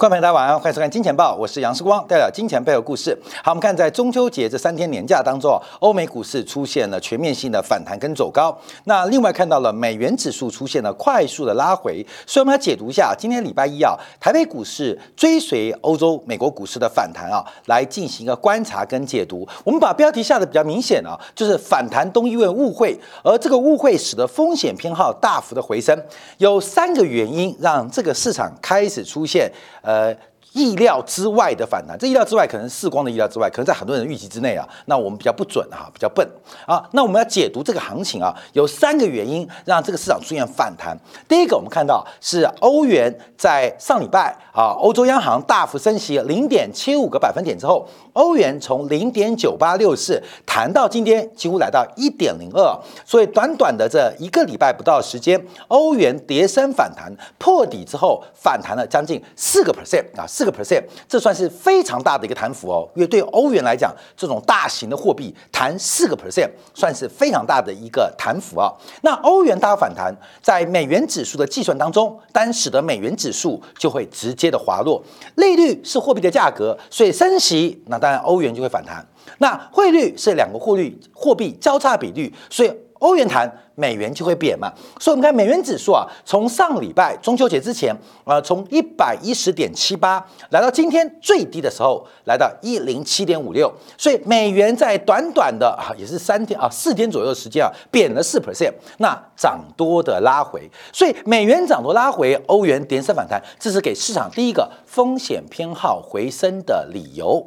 观众朋友，大家晚上好，欢迎收看《金钱报》，我是杨世光，带来金钱背后故事。好，我们看在中秋节这三天年假当中，欧美股市出现了全面性的反弹跟走高。那另外看到了美元指数出现了快速的拉回，所以我们来解读一下今天礼拜一啊，台北股市追随欧洲、美国股市的反弹啊，来进行一个观察跟解读。我们把标题下的比较明显啊，就是反弹都因为误会，而这个误会使得风险偏好大幅的回升。有三个原因让这个市场开始出现。呃，意料之外的反弹，这意料之外可能是光的意料之外，可能在很多人预期之内啊。那我们比较不准哈，比较笨啊。那我们要解读这个行情啊，有三个原因让这个市场出现反弹。第一个，我们看到是欧元在上礼拜啊，欧洲央行大幅升息零点七五个百分点之后。欧元从零点九八六四谈到今天几乎来到一点零二，所以短短的这一个礼拜不到时间，欧元跌升反弹破底之后反弹了将近四个 percent 啊，四个 percent，这算是非常大的一个弹幅哦。因为对欧元来讲，这种大型的货币弹四个 percent 算是非常大的一个弹幅啊。那欧元大反弹，在美元指数的计算当中，单使得美元指数就会直接的滑落。利率是货币的价格，所以升息那。当然，欧元就会反弹。那汇率是两个汇率货币交叉比率，所以欧元弹，美元就会贬嘛。所以，我们看美元指数啊，从上礼拜中秋节之前啊，从一百一十点七八来到今天最低的时候，来到一零七点五六。所以，美元在短短的啊，也是三天啊，四天左右的时间啊，贬了四 percent。那涨多的拉回，所以美元涨多拉回，欧元连升反弹，这是给市场第一个风险偏好回升的理由。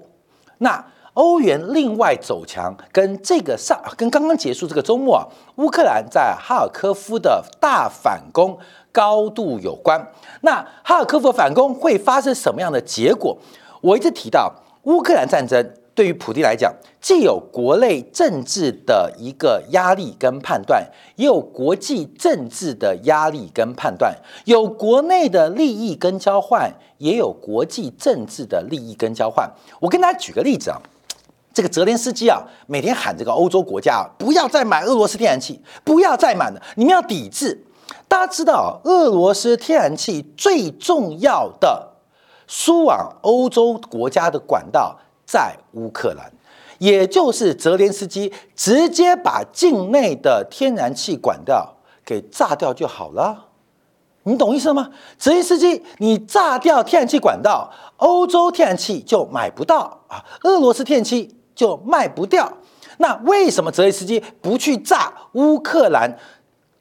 那欧元另外走强，跟这个上跟刚刚结束这个周末啊，乌克兰在哈尔科夫的大反攻高度有关。那哈尔科夫反攻会发生什么样的结果？我一直提到乌克兰战争对于普京来讲，既有国内政治的一个压力跟判断，也有国际政治的压力跟判断，有国内的利益跟交换。也有国际政治的利益跟交换。我跟大家举个例子啊，这个泽连斯基啊，每天喊这个欧洲国家，不要再买俄罗斯天然气，不要再买了，你们要抵制。大家知道，俄罗斯天然气最重要的输往欧洲国家的管道在乌克兰，也就是泽连斯基直接把境内的天然气管道给炸掉就好了。你懂意思吗？泽连斯基，你炸掉天然气管道，欧洲天然气就买不到啊，俄罗斯天然气就卖不掉。那为什么泽连斯基不去炸乌克兰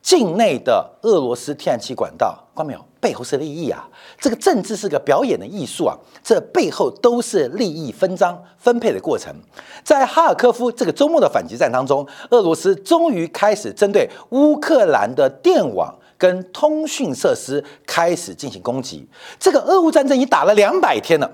境内的俄罗斯天然气管道？看到没有？背后是利益啊！这个政治是个表演的艺术啊！这背后都是利益分赃分配的过程。在哈尔科夫这个周末的反击战当中，俄罗斯终于开始针对乌克兰的电网。跟通讯设施开始进行攻击，这个俄乌战争已经打了两百天了，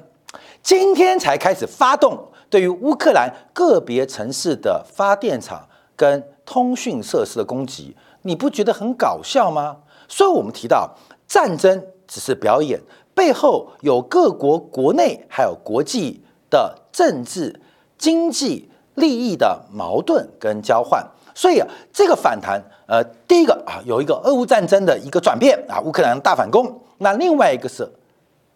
今天才开始发动对于乌克兰个别城市的发电厂跟通讯设施的攻击，你不觉得很搞笑吗？所以，我们提到战争只是表演，背后有各国国内还有国际的政治、经济利益的矛盾跟交换。所以啊，这个反弹，呃，第一个啊，有一个俄乌战争的一个转变啊，乌克兰大反攻。那另外一个是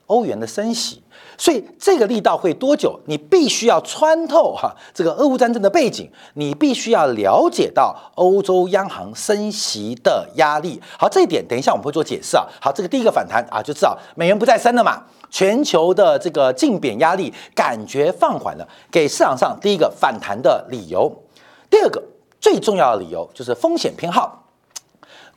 欧元的升息，所以这个力道会多久？你必须要穿透哈这个俄乌战争的背景，你必须要了解到欧洲央行升息的压力。好，这一点等一下我们会做解释啊。好，这个第一个反弹啊，就知道美元不再升了嘛，全球的这个净贬压力感觉放缓了，给市场上第一个反弹的理由。第二个。最重要的理由就是风险偏好。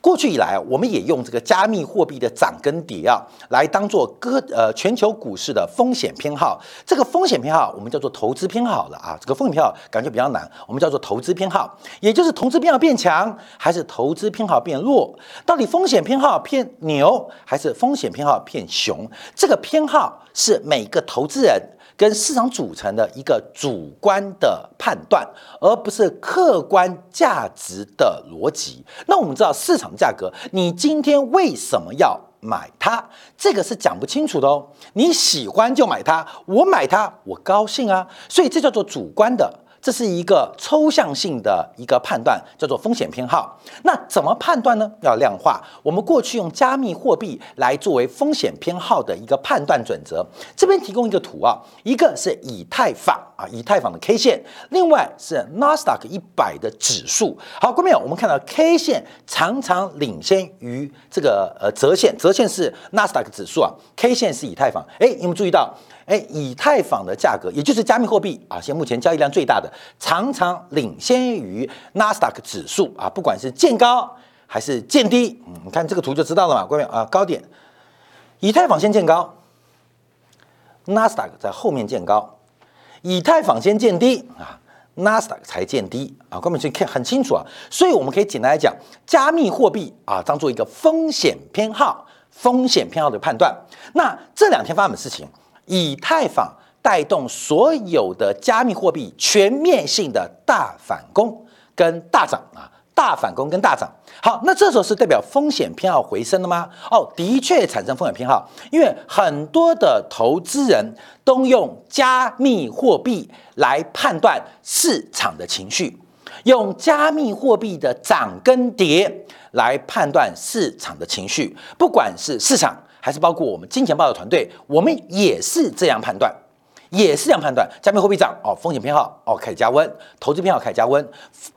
过去以来，我们也用这个加密货币的涨跟跌啊，来当做各呃全球股市的风险偏好。这个风险偏好我们叫做投资偏好了啊。这个风险偏好感觉比较难，我们叫做投资偏好，也就是投资偏好变强还是投资偏好变弱？到底风险偏好偏牛还是风险偏好偏熊？这个偏好是每个投资人。跟市场组成的一个主观的判断，而不是客观价值的逻辑。那我们知道市场价格，你今天为什么要买它？这个是讲不清楚的哦。你喜欢就买它，我买它我高兴啊，所以这叫做主观的。这是一个抽象性的一个判断，叫做风险偏好。那怎么判断呢？要量化。我们过去用加密货币来作为风险偏好的一个判断准则。这边提供一个图啊，一个是以太坊啊，以太坊的 K 线，另外是纳斯达克一百的指数。好，各位朋友，我们看到 K 线常常领先于这个呃折线，折线是纳斯达克指数啊，K 线是以太坊。哎，有没有注意到？哎，以太坊的价格，也就是加密货币啊，现目前交易量最大的，常常领先于纳斯达克指数啊，不管是见高还是见低，嗯，你看这个图就知道了嘛，各位啊，高点，以太坊先见高，纳斯达克在后面见高，以太坊先见低啊，纳斯达克才见低啊，各位可以看很清楚啊，所以我们可以简单来讲，加密货币啊，当做一个风险偏好，风险偏好的判断。那这两天发生的事情。以太坊带动所有的加密货币全面性的大反攻跟大涨啊，大反攻跟大涨。好，那这时候是代表风险偏好回升了吗？哦，的确产生风险偏好，因为很多的投资人都用加密货币来判断市场的情绪，用加密货币的涨跟跌来判断市场的情绪，不管是市场。还是包括我们金钱豹的团队，我们也是这样判断，也是这样判断。加密货币涨哦，风险偏好哦开始加温，投资偏好开始加温；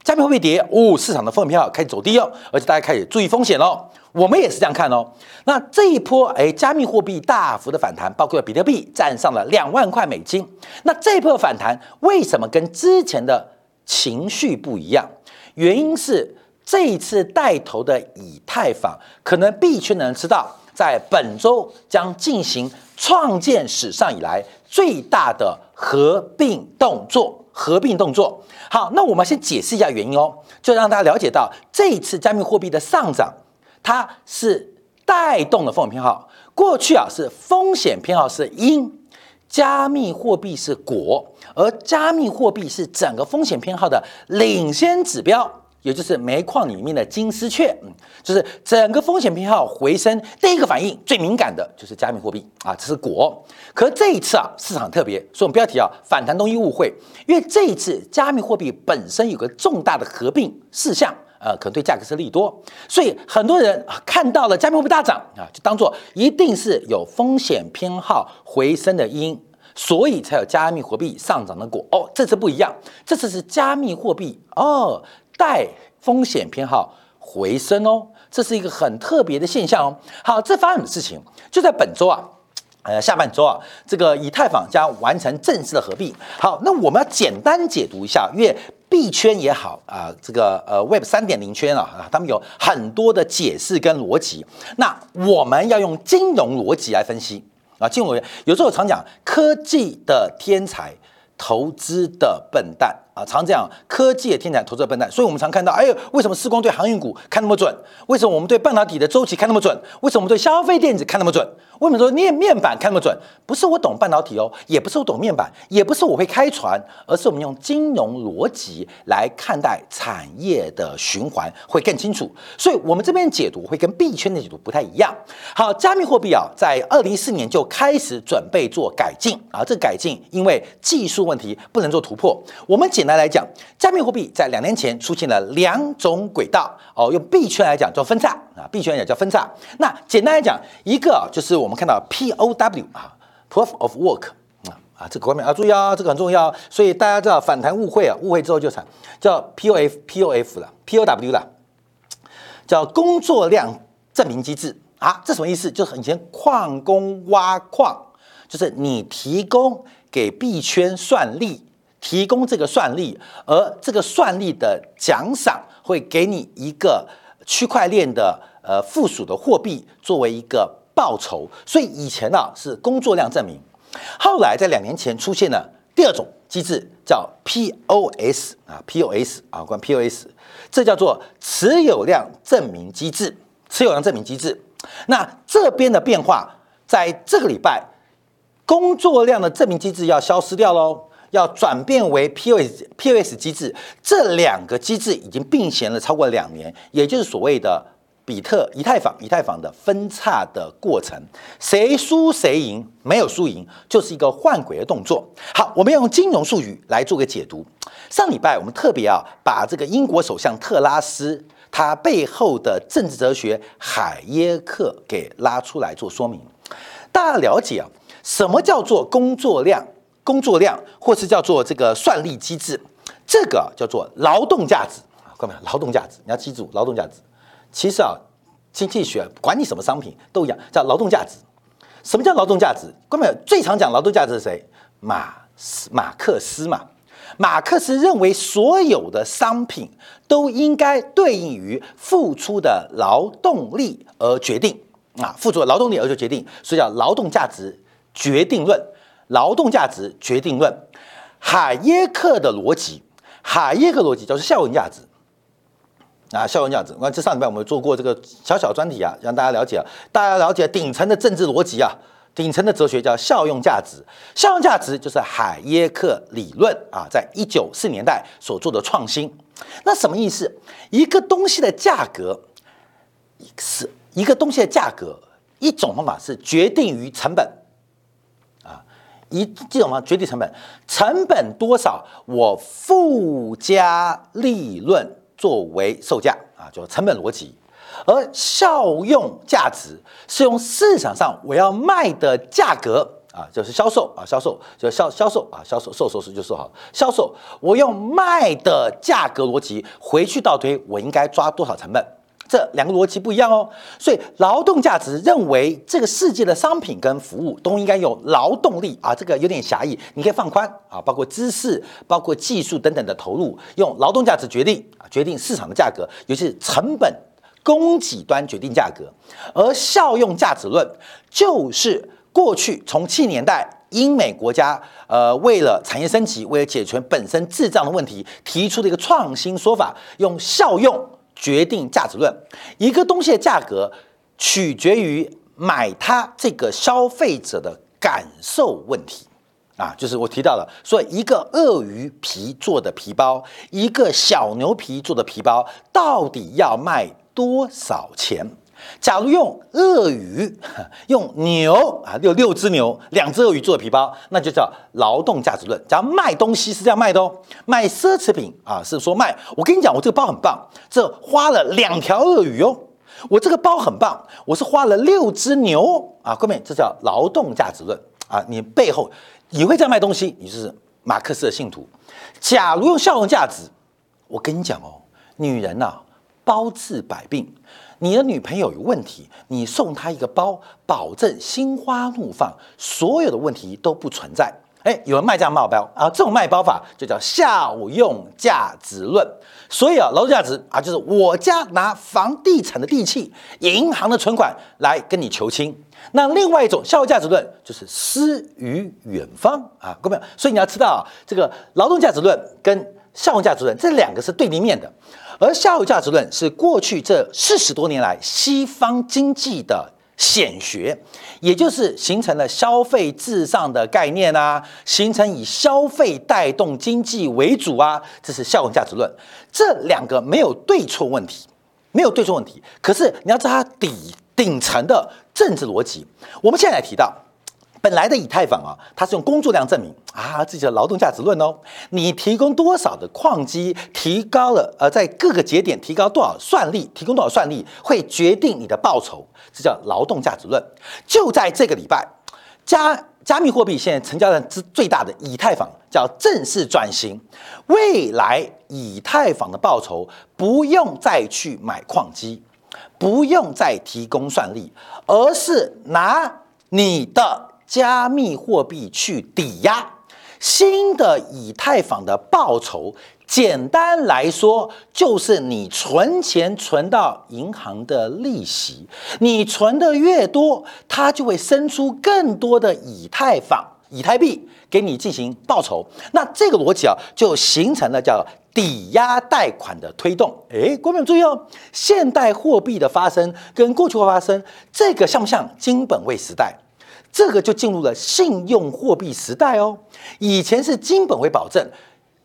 加密货币跌哦，市场的风险偏好开始走低哦，而且大家开始注意风险喽。我们也是这样看哦。那这一波哎，加密货币大幅的反弹，包括比特币站上了两万块美金。那这一波反弹为什么跟之前的情绪不一样？原因是这一次带头的以太坊，可能币圈的人知道。在本周将进行创建史上以来最大的合并动作，合并动作。好，那我们先解释一下原因哦，就让大家了解到这一次加密货币的上涨，它是带动了风险偏好。过去啊是风险偏好是因，加密货币是果，而加密货币是整个风险偏好的领先指标。也就是煤矿里面的金丝雀，嗯，就是整个风险偏好回升，第一个反应最敏感的就是加密货币啊，这是果。可这一次啊，市场特别，所以我们不要提啊，反弹东西误会，因为这一次加密货币本身有个重大的合并事项，呃，可能对价格是利多，所以很多人看到了加密货币大涨啊，就当做一定是有风险偏好回升的因，所以才有加密货币上涨的果。哦，这次不一样，这次是加密货币哦。带风险偏好回升哦，这是一个很特别的现象哦。好，这发生的事情就在本周啊，呃，下半周啊，这个以太坊将完成正式的合并。好，那我们要简单解读一下，因为币圈也好啊，这个呃 Web 三点零圈啊，他们有很多的解释跟逻辑。那我们要用金融逻辑来分析啊，金融逻辑有时候我常讲科技的天才，投资的笨蛋。啊，常这样，科技也天才，投资的笨蛋，所以我们常看到，哎呦，为什么时光对航运股看那么准？为什么我们对半导体的周期看那么准？为什么我们对消费电子看那么准？为什么说面面板看那么准？不是我懂半导体哦，也不是我懂面板，也不是我会开船，而是我们用金融逻辑来看待产业的循环会更清楚。所以，我们这边解读会跟币圈的解读不太一样。好，加密货币啊，在二零一四年就开始准备做改进啊，这改进因为技术问题不能做突破，我们简。来来讲，加密货币在两年前出现了两种轨道哦，用币圈来讲叫分叉啊，币圈来讲叫分叉。那简单来讲，一个就是我们看到 POW 啊，Proof of Work 啊啊，这个方面要注意啊，这个很重要。所以大家知道反弹误会啊，误会之后就惨，叫 POF POF 了，POW 了，叫工作量证明机制啊，这什么意思？就是以前矿工挖矿，就是你提供给币圈算力。提供这个算力，而这个算力的奖赏会给你一个区块链的呃附属的货币作为一个报酬。所以以前呢是工作量证明，后来在两年前出现了第二种机制，叫 POS 啊 POS 啊关 POS，这叫做持有量证明机制。持有量证明机制，那这边的变化在这个礼拜，工作量的证明机制要消失掉喽。要转变为 POS POS 机制，这两个机制已经并行了超过两年，也就是所谓的比特、以太坊、以太坊的分叉的过程，谁输谁赢，没有输赢，就是一个换轨的动作。好，我们要用金融术语来做个解读。上礼拜我们特别啊，把这个英国首相特拉斯他背后的政治哲学海耶克给拉出来做说明。大家了解啊，什么叫做工作量？工作量，或是叫做这个算力机制，这个叫做劳动价值啊，各位，劳动价值，你要记住劳动价值。其实啊，经济学管你什么商品都一样，叫劳动价值。什么叫劳动价值？各位，最常讲劳动价值是谁？马斯马克思嘛。马克思认为所有的商品都应该对应于付出的劳动力而决定啊，付出的劳动力而决定，所以叫劳动价值决定论。劳动价值决定论，海耶克的逻辑，海耶克逻辑就是效用价值。啊，效用价值。那这上礼拜我们做过这个小小专题啊，让大家了解啊，大家了解顶层的政治逻辑啊，顶层的哲学叫效用价值。效用价值就是海耶克理论啊，在一九四年代所做的创新。那什么意思？一个东西的价格是一个东西的价格，一种方法是决定于成本，一这种方法决定成本，成本多少，我附加利润。作为售价啊，就成本逻辑，而效用价值是用市场上我要卖的价格啊，就是销售啊，销售就销销售啊，销售售售是就说好销售，我用卖的价格逻辑回去倒推，我应该抓多少成本。这两个逻辑不一样哦，所以劳动价值认为这个世界的商品跟服务都应该有劳动力啊，这个有点狭义，你可以放宽啊，包括知识、包括技术等等的投入，用劳动价值决定啊，决定市场的价格，尤其是成本、供给端决定价格。而效用价值论就是过去从七年代英美国家呃为了产业升级，为了解决本身滞胀的问题提出的一个创新说法，用效用。决定价值论，一个东西的价格取决于买它这个消费者的感受问题啊，就是我提到了，说一个鳄鱼皮做的皮包，一个小牛皮做的皮包，到底要卖多少钱？假如用鳄鱼、用牛啊，六六只牛、两只鳄鱼做的皮包，那就叫劳动价值论。假如卖东西是这样卖的哦，卖奢侈品啊，是说卖。我跟你讲，我这个包很棒，这花了两条鳄鱼哦。我这个包很棒，我是花了六只牛啊。各位，这叫劳动价值论啊。你背后你会这样卖东西，你就是马克思的信徒。假如用效用价值，我跟你讲哦，女人呐，包治百病。你的女朋友有问题，你送她一个包，保证心花怒放，所有的问题都不存在。哎，有人卖这样卖包啊，这种卖包法就叫效用价值论。所以啊，劳动价值啊，就是我家拿房地产的地契、银行的存款来跟你求亲。那另外一种效用价值论就是诗与远方啊，各位，所以你要知道啊，这个劳动价值论跟效用价值论这两个是对立面的。而效用价值论是过去这四十多年来西方经济的显学，也就是形成了消费至上的概念啊，形成以消费带动经济为主啊，这是效用价值论。这两个没有对错问题，没有对错问题。可是你要知道它底顶层的政治逻辑，我们现在来提到。本来的以太坊啊，它是用工作量证明啊，这叫劳动价值论哦。你提供多少的矿机，提高了呃，在各个节点提高多少算力，提供多少算力，会决定你的报酬，这叫劳动价值论。就在这个礼拜，加加密货币现在成交量之最大的以太坊叫正式转型，未来以太坊的报酬不用再去买矿机，不用再提供算力，而是拿你的。加密货币去抵押新的以太坊的报酬，简单来说就是你存钱存到银行的利息，你存的越多，它就会生出更多的以太坊、以太币给你进行报酬。那这个逻辑啊，就形成了叫抵押贷款的推动。哎，观众注意哦，现代货币的发生跟过去会发生，这个像不像金本位时代？这个就进入了信用货币时代哦。以前是金本位保证，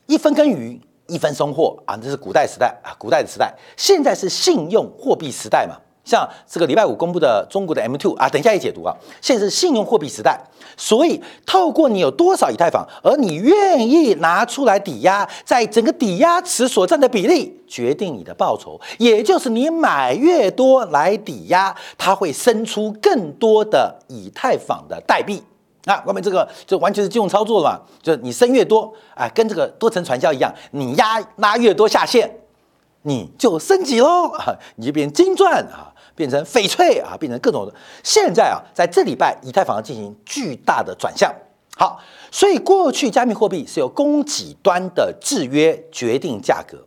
一分耕耘一分收获啊，这是古代时代啊，古代的时代。现在是信用货币时代嘛，像这个礼拜五公布的中国的 M2 啊，等一下也解读啊。现在是信用货币时代，所以透过你有多少以太坊，而你愿意拿出来抵押，在整个抵押池所占的比例，决定你的报酬。也就是你买越多来抵押，它会生出更多的以太坊的代币。那外面这个就完全是金融操作了嘛？就是你生越多啊，跟这个多层传销一样，你压拉越多下线，你就升级喽，你就变金钻啊。变成翡翠啊，变成各种。现在啊，在这礼拜，以太坊进行巨大的转向。好，所以过去加密货币是由供给端的制约决定价格，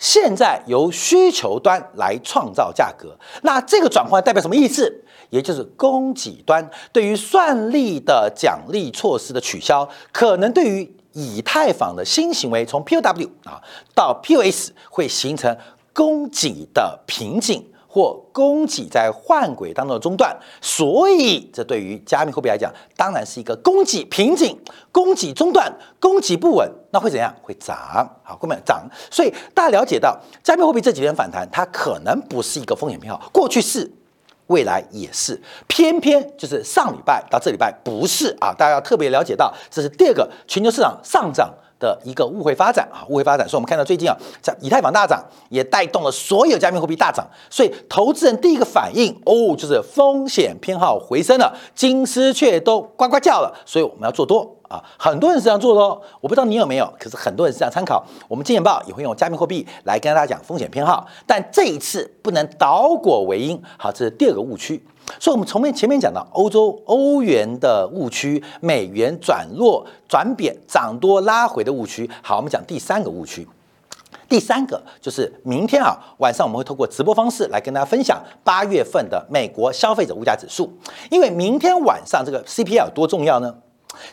现在由需求端来创造价格。那这个转换代表什么意思？也就是供给端对于算力的奖励措施的取消，可能对于以太坊的新行为，从 POW 啊到 POS 会形成供给的瓶颈。或供给在换轨当中的中断，所以这对于加密货币来讲，当然是一个供给瓶颈、供给中断、供给不稳，那会怎样？会涨，好，后面涨。所以大家了解到，加密货币这几天反弹，它可能不是一个风险偏好，过去是，未来也是，偏偏就是上礼拜到这礼拜不是啊，大家要特别了解到，这是第二个全球市场上涨。的一个误会发展啊，误会发展，所以我们看到最近啊，在以太坊大涨，也带动了所有加密货币大涨，所以投资人第一个反应哦，就是风险偏好回升了，金丝雀都呱呱叫了，所以我们要做多。啊，很多人是这样做的哦，我不知道你有没有，可是很多人是这样参考，我们金钱报也会用加密货币来跟大家讲风险偏好，但这一次不能倒果为因，好，这是第二个误区。所以，我们从面前面讲到欧洲欧元的误区，美元转弱转贬涨多拉回的误区。好，我们讲第三个误区。第三个就是明天啊晚上我们会通过直播方式来跟大家分享八月份的美国消费者物价指数。因为明天晚上这个 CPI 有多重要呢？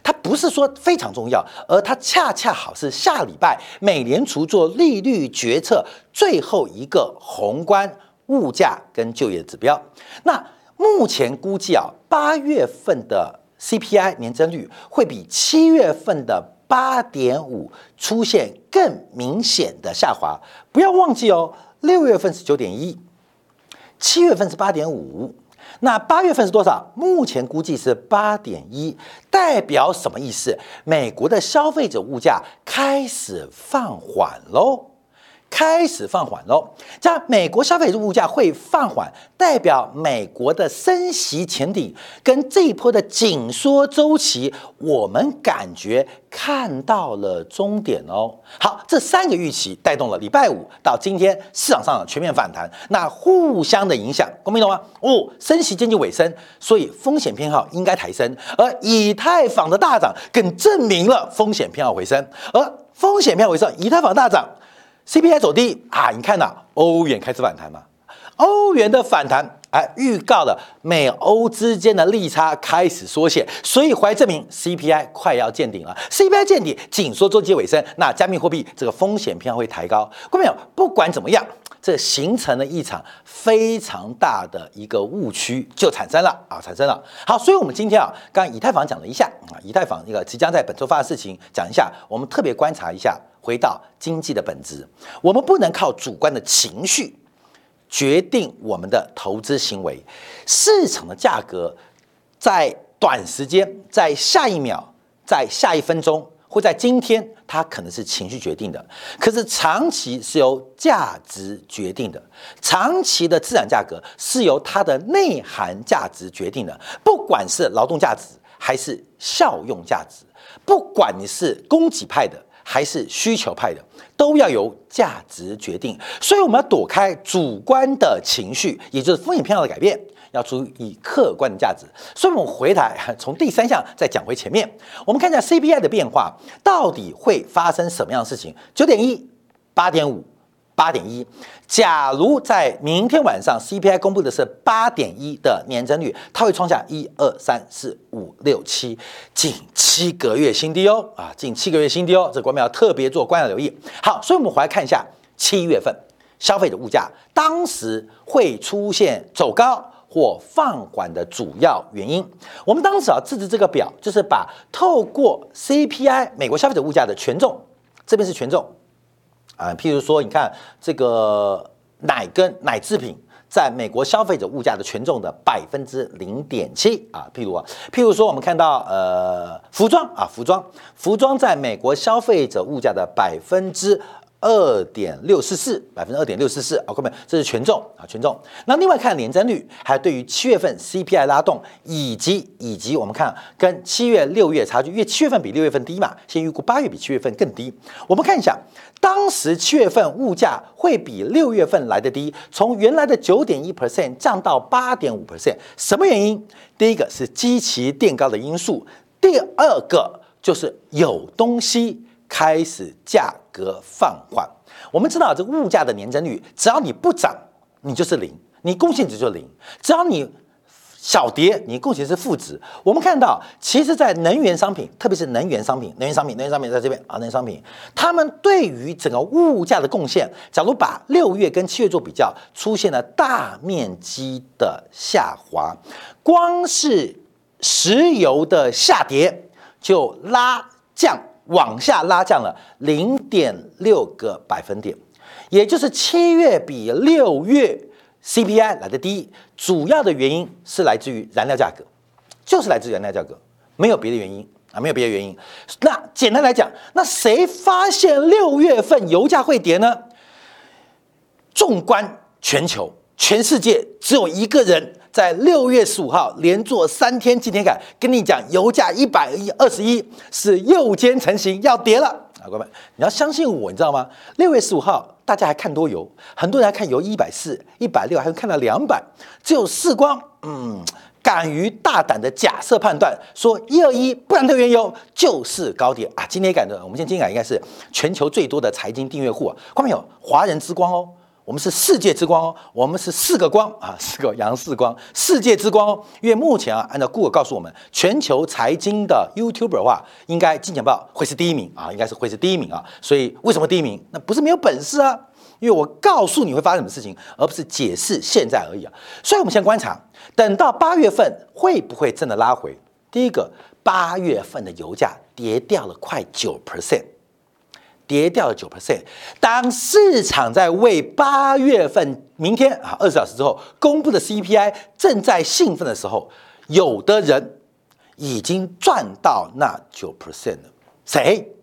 它不是说非常重要，而它恰恰好是下礼拜美联储做利率决策最后一个宏观物价跟就业指标。那目前估计啊，八月份的 CPI 年增率会比七月份的八点五出现更明显的下滑。不要忘记哦，六月份是九点一，七月份是八点五，那八月份是多少？目前估计是八点一，代表什么意思？美国的消费者物价开始放缓喽。开始放缓喽，这样美国消费物价会放缓，代表美国的升息前顶跟这一波的紧缩周期，我们感觉看到了终点哦。好，这三个预期带动了礼拜五到今天市场上的全面反弹，那互相的影响，公平懂吗？哦，升息经济尾声，所以风险偏好应该抬升，而以太坊的大涨更证明了风险偏好回升，而风险偏好回升，以太坊大涨。CPI 走低啊，你看呐欧元开始反弹嘛？欧元的反弹，哎，预告了美欧之间的利差开始缩减，所以怀证明 CPI 快要见顶了。CPI 见顶，紧缩周期尾声，那加密货币这个风险偏好会抬高。各位朋友，不管怎么样，这形成了一场非常大的一个误区就产生了啊，产生了。好，所以我们今天啊，刚以太坊讲了一下啊，以太坊一个即将在本周发的事情讲一下，我们特别观察一下。回到经济的本质，我们不能靠主观的情绪决定我们的投资行为。市场的价格在短时间、在下一秒、在下一分钟或在今天，它可能是情绪决定的。可是长期是由价值决定的，长期的资产价格是由它的内涵价值决定的。不管是劳动价值还是效用价值，不管你是供给派的。还是需求派的，都要由价值决定，所以我们要躲开主观的情绪，也就是风险偏好的改变，要注意客观的价值。所以，我们回来 从第三项再讲回前面，我们看一下 CPI 的变化，到底会发生什么样的事情？九点一，八点五。八点一，假如在明天晚上 CPI 公布的是八点一的年增率，它会创下一二三四五六七近七个月新低哦啊，近七个月新低哦，这国民要特别做关要留意。好，所以我们回来看一下七月份消费者物价当时会出现走高或放缓的主要原因。我们当时啊，制止这个表，就是把透过 CPI 美国消费者物价的权重，这边是权重。啊，譬如说，你看这个奶跟奶制品在美国消费者物价的权重的百分之零点七啊。譬如啊，譬如说我们看到呃服装啊，服装服装在美国消费者物价的百分之。二点六四四，百分之二点六四四啊，各位，这是权重啊，权重。那另外看年增率，还对于七月份 CPI 拉动，以及以及我们看跟七月、六月差距，因为七月份比六月份低嘛，先预估八月比七月份更低。我们看一下，当时七月份物价会比六月份来的低，从原来的九点一 percent 降到八点五 percent，什么原因？第一个是基期垫高的因素，第二个就是有东西。开始价格放缓，我们知道这个物价的年增率，只要你不涨，你就是零，你贡献值就零；只要你小跌，你贡献是负值。我们看到，其实，在能源商品，特别是能源商品、能源商品、能源商品在这边啊，能源商品，他们对于整个物价的贡献，假如把六月跟七月做比较，出现了大面积的下滑，光是石油的下跌就拉降。往下拉降了零点六个百分点，也就是七月比六月 CPI 来的低，主要的原因是来自于燃料价格，就是来自于燃料价格，没有别的原因啊，没有别的原因。那简单来讲，那谁发现六月份油价会跌呢？纵观全球，全世界只有一个人。在六月十五号连做三天今天感，跟你讲油价一百一二十一是右肩成型要跌了啊！各位，你要相信我，你知道吗？六月十五号大家还看多油，很多人还看油一百四、一百六，还看到两百，只有世光嗯敢于大胆的假设判断，说一二一不然的原油就是高点啊！今天感的，我们现在今天感应该是全球最多的财经订阅户啊，看没有？华人之光哦。我们是世界之光哦，我们是四个光啊，四个阳四光，世界之光哦。因为目前啊，按照 Google 告诉我们，全球财经的 YouTuber 的话，应该金钱豹会是第一名啊，应该是会是第一名啊。所以为什么第一名？那不是没有本事啊，因为我告诉你会发生什么事情，而不是解释现在而已啊。所以我们先观察，等到八月份会不会真的拉回？第一个，八月份的油价跌掉了快九 percent。跌掉了九 percent。当市场在为八月份明天啊二十小时之后公布的 CPI 正在兴奋的时候，有的人已经赚到那九 percent 了。谁？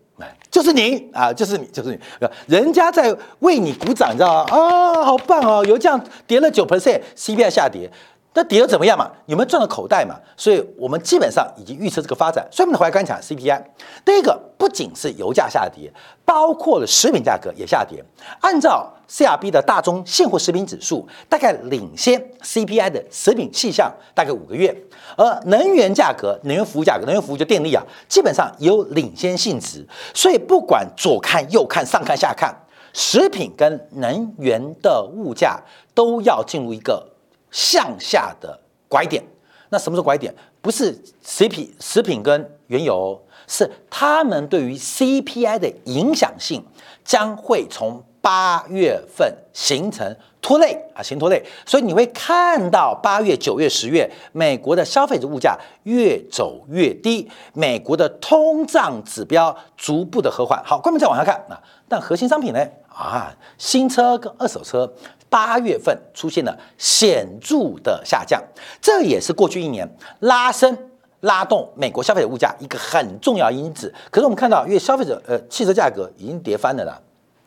就是你啊，就是你，就是你。人家在为你鼓掌，你知道吗？啊，好棒哦！油价跌了九 percent，CPI 下跌。那跌得怎么样嘛？有没有赚到口袋嘛？所以我们基本上已经预测这个发展。所以我们回来观察 CPI，第一个不仅是油价下跌，包括了食品价格也下跌。按照 CRB 的大宗现货食品指数，大概领先 CPI 的食品细项大概五个月。而能源价格、能源服务价格、能源服务就电力啊，基本上有领先性质。所以不管左看右看上看下看，食品跟能源的物价都要进入一个。向下的拐点，那什么是拐点？不是食品、食品跟原油，是他们对于 CPI 的影响性将会从八月份形成拖累啊，形拖累。所以你会看到八月、九月、十月，美国的消费者物价越走越低，美国的通胀指标逐步的和缓。好，关门再往下看啊，但核心商品呢？啊，新车跟二手车。八月份出现了显著的下降，这也是过去一年拉升、拉动美国消费者物价一个很重要因子。可是我们看到，因为消费者呃汽车价格已经跌翻了啦，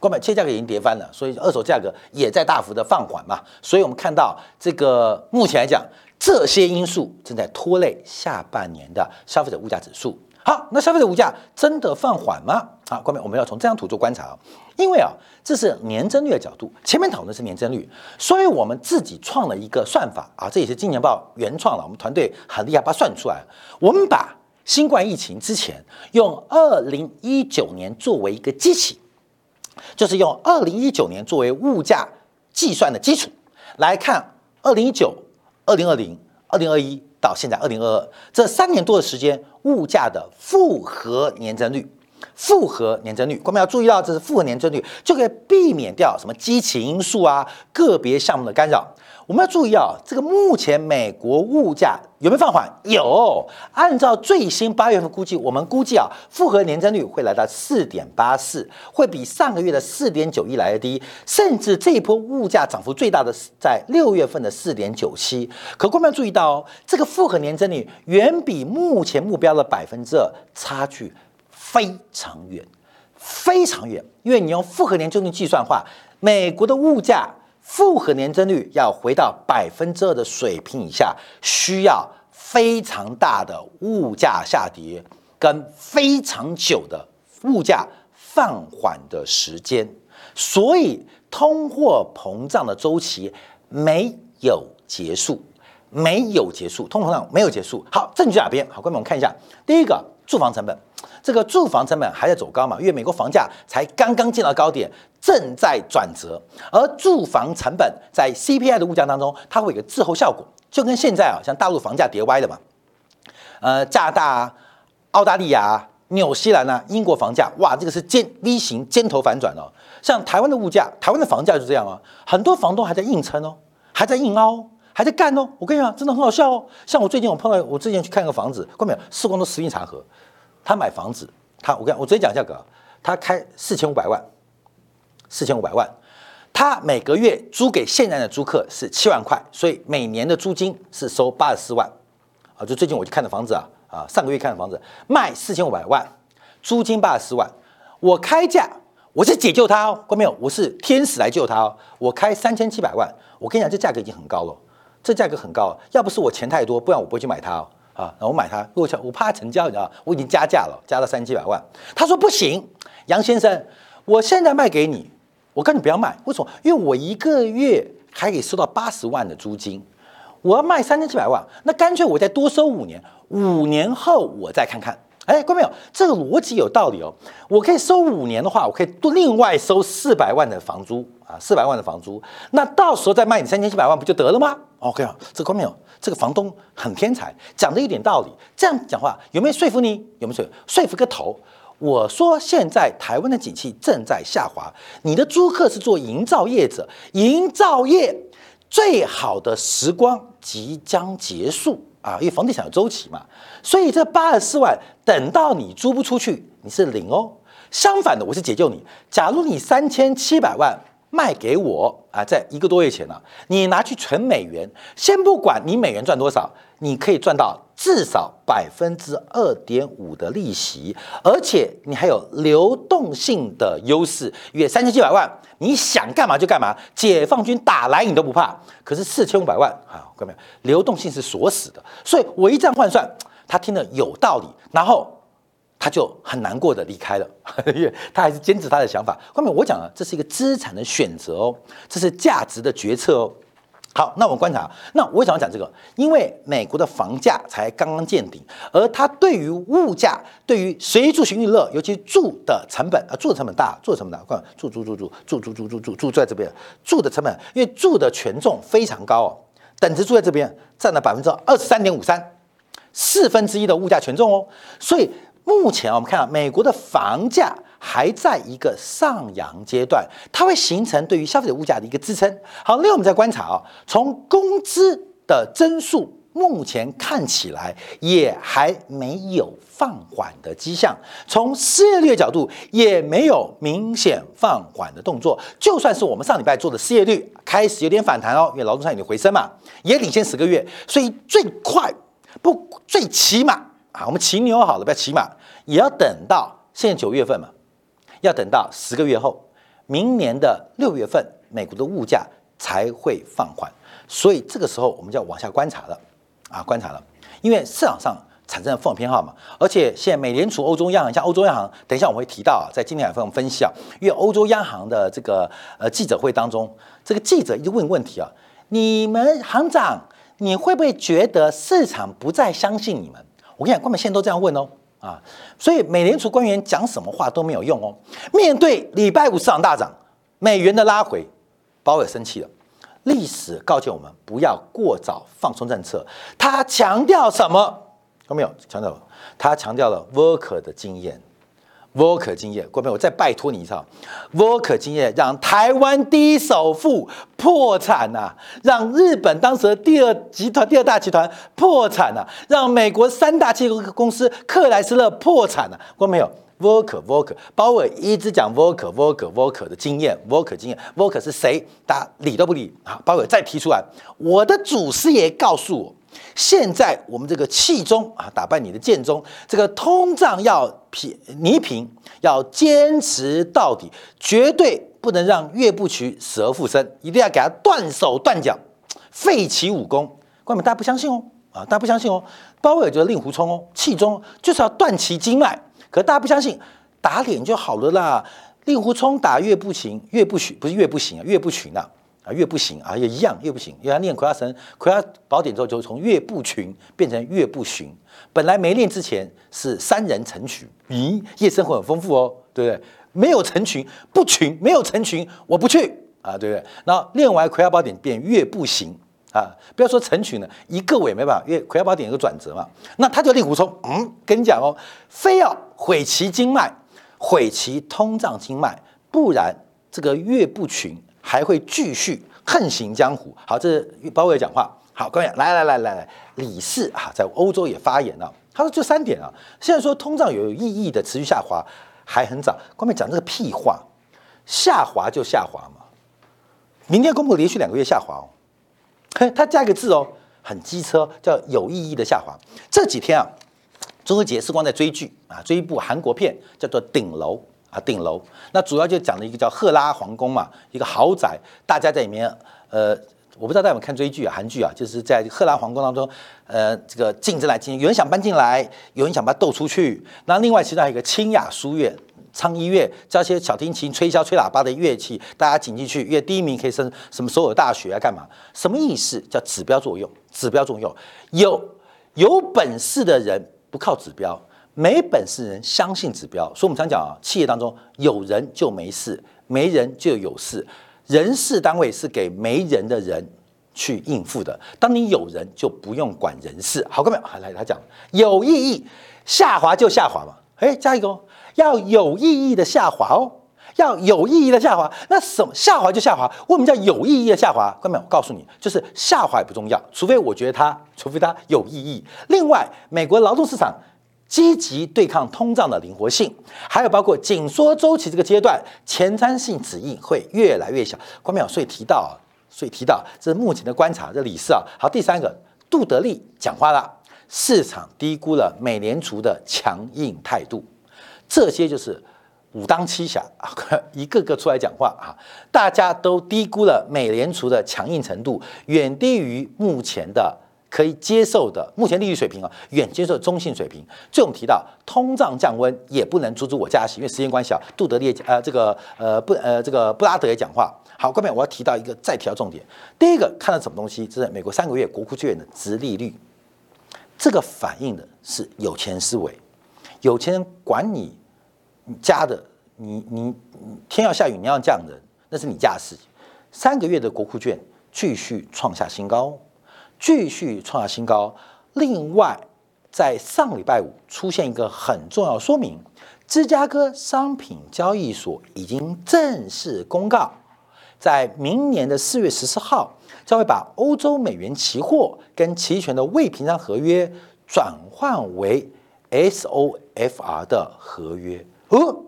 购买汽车价格已经跌翻了，所以二手价格也在大幅的放缓嘛。所以我们看到这个目前来讲，这些因素正在拖累下半年的消费者物价指数。好，那消费者物价真的放缓吗？好，后面我们要从这张图做观察啊，因为啊，这是年增率的角度，前面讨论是年增率，所以我们自己创了一个算法啊，这也是金钱豹原创了，我们团队很厉害，把它算出来。我们把新冠疫情之前用二零一九年作为一个基期，就是用二零一九年作为物价计算的基础来看，二零一九、二零二零、二零二一。到现在二零二二这三年多的时间，物价的复合年增率，复合年增率，我们要注意到这是复合年增率，就可以避免掉什么基情因素啊、个别项目的干扰。我们要注意啊，这个目前美国物价有没有放缓？有，按照最新八月份估计，我们估计啊，复合年增率会来到四点八四，会比上个月的四点九一来的低，甚至这一波物价涨幅最大的是在六月份的四点九七。可观众注意到哦，这个复合年增率远比目前目标的百分之二差距非常远，非常远，因为你用复合年增率计算的话，美国的物价。复合年增率要回到百分之二的水平以下，需要非常大的物价下跌跟非常久的物价放缓的时间，所以通货膨胀的周期没有结束，没有结束，通货膨胀没有结束。好，证据哪边？好，观众我们看一下，第一个住房成本。这个住房成本还在走高嘛？因为美国房价才刚刚见到高点，正在转折。而住房成本在 CPI 的物价当中，它会有个滞后效果，就跟现在啊，像大陆房价跌歪了嘛。呃，加拿大、澳大利亚、纽西兰啊，英国房价哇，这个是尖 V 型尖头反转哦。像台湾的物价，台湾的房价就这样啊，很多房东还在硬撑哦，还在硬凹，还在干哦。我跟你讲，真的很好笑哦。像我最近我碰到，我之前去看个房子，关没有？四光都实名查核。他买房子，他我跟我直接讲价格，他开四千五百万，四千五百万，他每个月租给现在的租客是七万块，所以每年的租金是收八十四万，啊，就最近我去看的房子啊，啊，上个月看的房子卖四千五百万，租金八十四万，我开价我是解救他哦，关没有？我是天使来救他哦，我开三千七百万，我跟你讲，这价格已经很高了，这价格很高，要不是我钱太多，不然我不会去买它哦。啊，那我买它，我想我怕它成交，你知道我已经加价了，加了三七百万。他说不行，杨先生，我现在卖给你，我跟你不要卖，为什么？因为我一个月还可以收到八十万的租金，我要卖三千七百万，那干脆我再多收五年，五年后我再看看。哎，看到没有？这个逻辑有道理哦。我可以收五年的话，我可以多另外收四百万的房租啊，四百万的房租，那到时候再卖你三千七百万不就得了吗？OK 啊，这个看到没有？这个房东很天才，讲的有点道理。这样讲话有没有说服你？有没有说服？说服个头！我说现在台湾的景气正在下滑，你的租客是做营造业者，营造业最好的时光即将结束啊！因为房地产有周期嘛，所以这八十四万等到你租不出去，你是零哦。相反的，我是解救你。假如你三千七百万。卖给我啊，在一个多月前呢，你拿去存美元，先不管你美元赚多少，你可以赚到至少百分之二点五的利息，而且你还有流动性的优势，约三千七百万，你想干嘛就干嘛，解放军打来你都不怕。可是四千五百万啊，各位，流动性是锁死的，所以我一这样换算，他听得有道理，然后。他就很难过的离开了，因 为他还是坚持他的想法。后面我讲了，这是一个资产的选择哦，这是价值的决策哦。好，那我们观察，那我为什么要讲这个？因为美国的房价才刚刚见顶，而它对于物价，对于随住行娱乐，尤其住的成本啊，住的成本大，住的成本大，看住住住住住住住住住住在这边，住的成本，因为住的权重非常高哦，等值住在这边占了百分之二十三点五三，四分之一的物价权重哦，所以。目前我们看到美国的房价还在一个上扬阶段，它会形成对于消费者物价的一个支撑。好，另外我们再观察啊，从工资的增速，目前看起来也还没有放缓的迹象；从失业率角度，也没有明显放缓的动作。就算是我们上礼拜做的失业率开始有点反弹哦，因为劳动上有点回升嘛，也领先十个月，所以最快不最起码。啊，我们骑牛好了，不要骑马，也要等到现在九月份嘛，要等到十个月后，明年的六月份，美国的物价才会放缓，所以这个时候我们就要往下观察了，啊，观察了，因为市场上产生了风险偏好嘛，而且现在美联储、欧洲央行，像欧洲央行，等一下我们会提到啊，在今天晚上分析啊，因为欧洲央行的这个呃记者会当中，这个记者一直问问题啊，你们行长，你会不会觉得市场不再相信你们？我跟你讲，官们现在都这样问哦，啊，所以美联储官员讲什么话都没有用哦。面对礼拜五市场大涨，美元的拉回，鲍尔生气了。历史告诫我们不要过早放松政策。他强调什么？有没有强调？他强调了 worker 的经验 v o c a 经验，郭朋友，我再拜托你一次 v o c a 经验让台湾第一首富破产呐、啊，让日本当时的第二集团、第二大集团破产呐、啊，让美国三大汽车公司克莱斯勒破产呐、啊，郭朋友。v o c a v o c a 包伟一直讲 v o c a v o c a v o c a 的经验 v o c a 经验 v o c a 是谁？大家理都不理啊！包伟再提出来，我的祖师爷告诉我，现在我们这个气中啊，打败你的剑中，这个通胀要平倪平，要坚持到底，绝对不能让岳不群死而复生，一定要给他断手断脚，废其武功。关门大家不相信哦，啊，大家不相信哦。包伟就是令狐冲哦，气中就是要断其经脉，可大家不相信，打脸就好了啦。令狐冲打岳不群，岳不群不是岳不行啊，岳不群啊。啊，岳不行啊，也一样，越不行。因为他练葵花神、葵花宝典之后，就从岳不群变成岳不群。本来没练之前是三人成群，咦，夜生活很丰富哦，对不对？没有成群，不群，没有成群，我不去啊，对不对？那练完葵花宝典变岳不行啊，不要说成群了，一个我也没办法，因为葵花宝典有个转折嘛。那他就令狐冲，嗯，跟你讲哦，非要毁其经脉，毁其通胀经脉，不然这个岳不群。还会继续横行江湖。好，这是包伟讲话。好，各位来来来来来，李四啊，在欧洲也发言了。他说：“就三点啊，现在说通胀有意义的持续下滑还很早。”关面讲这个屁话，下滑就下滑嘛。明天公布连续两个月下滑哦。嘿，他加一个字哦，很机车，叫有意义的下滑。这几天啊，中秋节时光在追剧啊，追一部韩国片，叫做《顶楼》。啊，顶楼，那主要就讲了一个叫赫拉皇宫嘛，一个豪宅，大家在里面，呃，我不知道大家有没有看追剧啊，韩剧啊，就是在赫拉皇宫当中，呃，这个竞争来竞争，有人想搬进来，有人想把它斗出去。那另外其实还有一个清雅书院、昌医院，这些小提琴、吹箫、吹喇叭的乐器，大家请进去，因为第一名可以升什么所有大学啊，干嘛？什么意思？叫指标作用，指标作用，有有本事的人不靠指标。没本事人相信指标，所以我们常讲啊，企业当中有人就没事，没人就有事。人事单位是给没人的人去应付的，当你有人就不用管人事。好，各位，好来他讲有意义，下滑就下滑嘛。哎，加一个，要有意义的下滑哦，要有意义的下滑。那什么下滑就下滑？为什么叫有意义的下滑？各位，我告诉你，就是下滑也不重要，除非我觉得它，除非它有意义。另外，美国劳动市场。积极对抗通胀的灵活性，还有包括紧缩周期这个阶段，前瞻性指引会越来越小。关淼所以提到，所以提到这是目前的观察，这理事啊。好，第三个，杜德利讲话了，市场低估了美联储的强硬态度，这些就是武当七侠啊，一个个出来讲话啊，大家都低估了美联储的强硬程度，远低于目前的。可以接受的目前利率水平啊，远接受中性水平。最后我们提到通胀降温也不能阻止我加息，因为时间关系啊。杜德利呃这个呃不呃这个布拉德也讲话。好，各位我要提到一个再提到重点。第一个看到什么东西？这是美国三个月国库券的值利率，这个反映的是有钱思维，有钱人管你家的，你你天要下雨你要降人，那是你家的事情。三个月的国库券继续创下新高。继续创下新高。另外，在上礼拜五出现一个很重要说明：芝加哥商品交易所已经正式公告，在明年的四月十四号，将会把欧洲美元期货跟期权的未平仓合约转换为 SOFR 的合约。呃，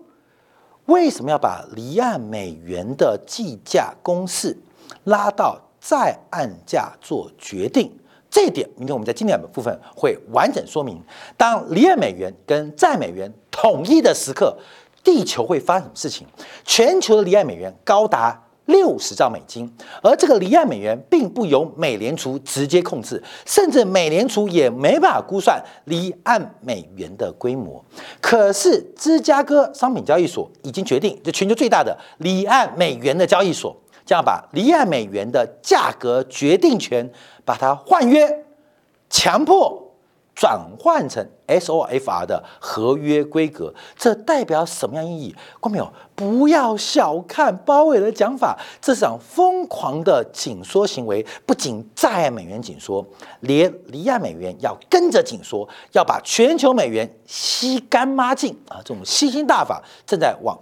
为什么要把离岸美元的计价公式拉到？再按价做决定，这一点明天我们在经典的部分会完整说明。当离岸美元跟在美元统一的时刻，地球会发生什么事情？全球的离岸美元高达六十兆美金，而这个离岸美元并不由美联储直接控制，甚至美联储也没办法估算离岸美元的规模。可是芝加哥商品交易所已经决定，这全球最大的离岸美元的交易所。将把离岸美元的价格决定权，把它换约，强迫转换成 SOFR 的合约规格，这代表什么样意义？观众朋友，不要小看鲍威尔的讲法，这场疯狂的紧缩行为，不仅在岸美元紧缩，连离岸美元要跟着紧缩，要把全球美元吸干抹净啊！这种吸金大法正在往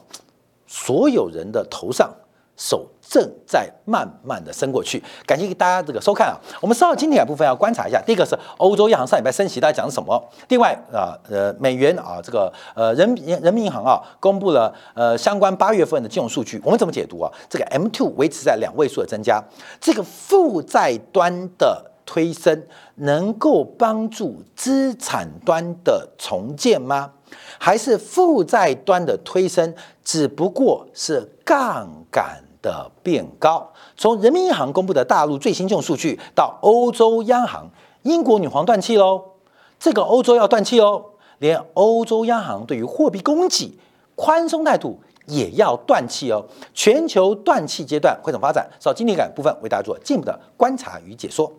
所有人的头上手。正在慢慢的伸过去，感谢大家这个收看啊。我们稍后今天的部分要观察一下，第一个是欧洲央行上礼拜升息，大家讲什么？另外啊，呃，美元啊，这个呃人人民银行啊，公布了呃相关八月份的金融数据，我们怎么解读啊？这个 M two 维持在两位数的增加，这个负债端的推升能够帮助资产端的重建吗？还是负债端的推升只不过是杠杆？的变高，从人民银行公布的大陆最新金融数据到欧洲央行，英国女皇断气喽，这个欧洲要断气哦，连欧洲央行对于货币供给宽松态度也要断气哦，全球断气阶段会怎么发展？稍今天感部分为大家做进一步的观察与解说。